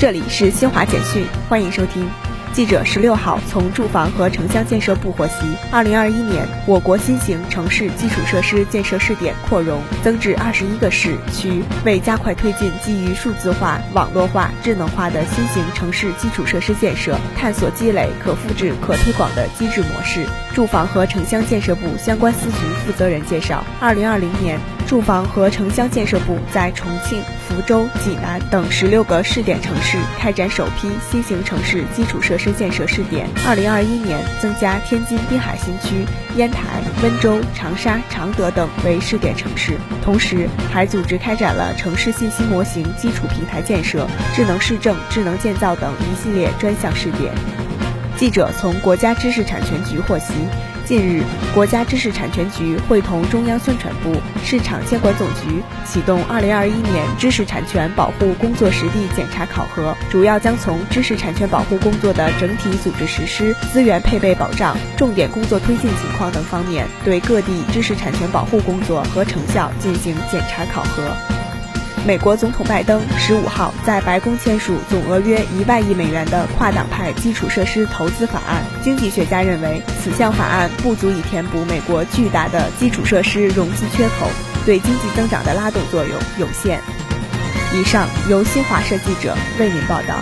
这里是新华简讯，欢迎收听。记者十六号从住房和城乡建设部获悉，二零二一年我国新型城市基础设施建设试点扩容增至二十一个市区。为加快推进基于数字化、网络化、智能化的新型城市基础设施建设，探索积累可复制、可推广的机制模式，住房和城乡建设部相关司局负责人介绍，二零二零年。住房和城乡建设部在重庆、福州、济南等十六个试点城市开展首批新型城市基础设施建设试点。二零二一年增加天津滨海新区、烟台、温州、长沙、常德等为试点城市，同时还组织开展了城市信息模型基础平台建设、智能市政、智能建造等一系列专项试点。记者从国家知识产权局获悉，近日，国家知识产权局会同中央宣传部、市场监管总局启动2021年知识产权保护工作实地检查考核，主要将从知识产权保护工作的整体组织实施、资源配备保障、重点工作推进情况等方面，对各地知识产权保护工作和成效进行检查考核。美国总统拜登十五号在白宫签署总额约一万亿美元的跨党派基础设施投资法案。经济学家认为，此项法案不足以填补美国巨大的基础设施融资缺口，对经济增长的拉动作用有限。以上由新华社记者为您报道。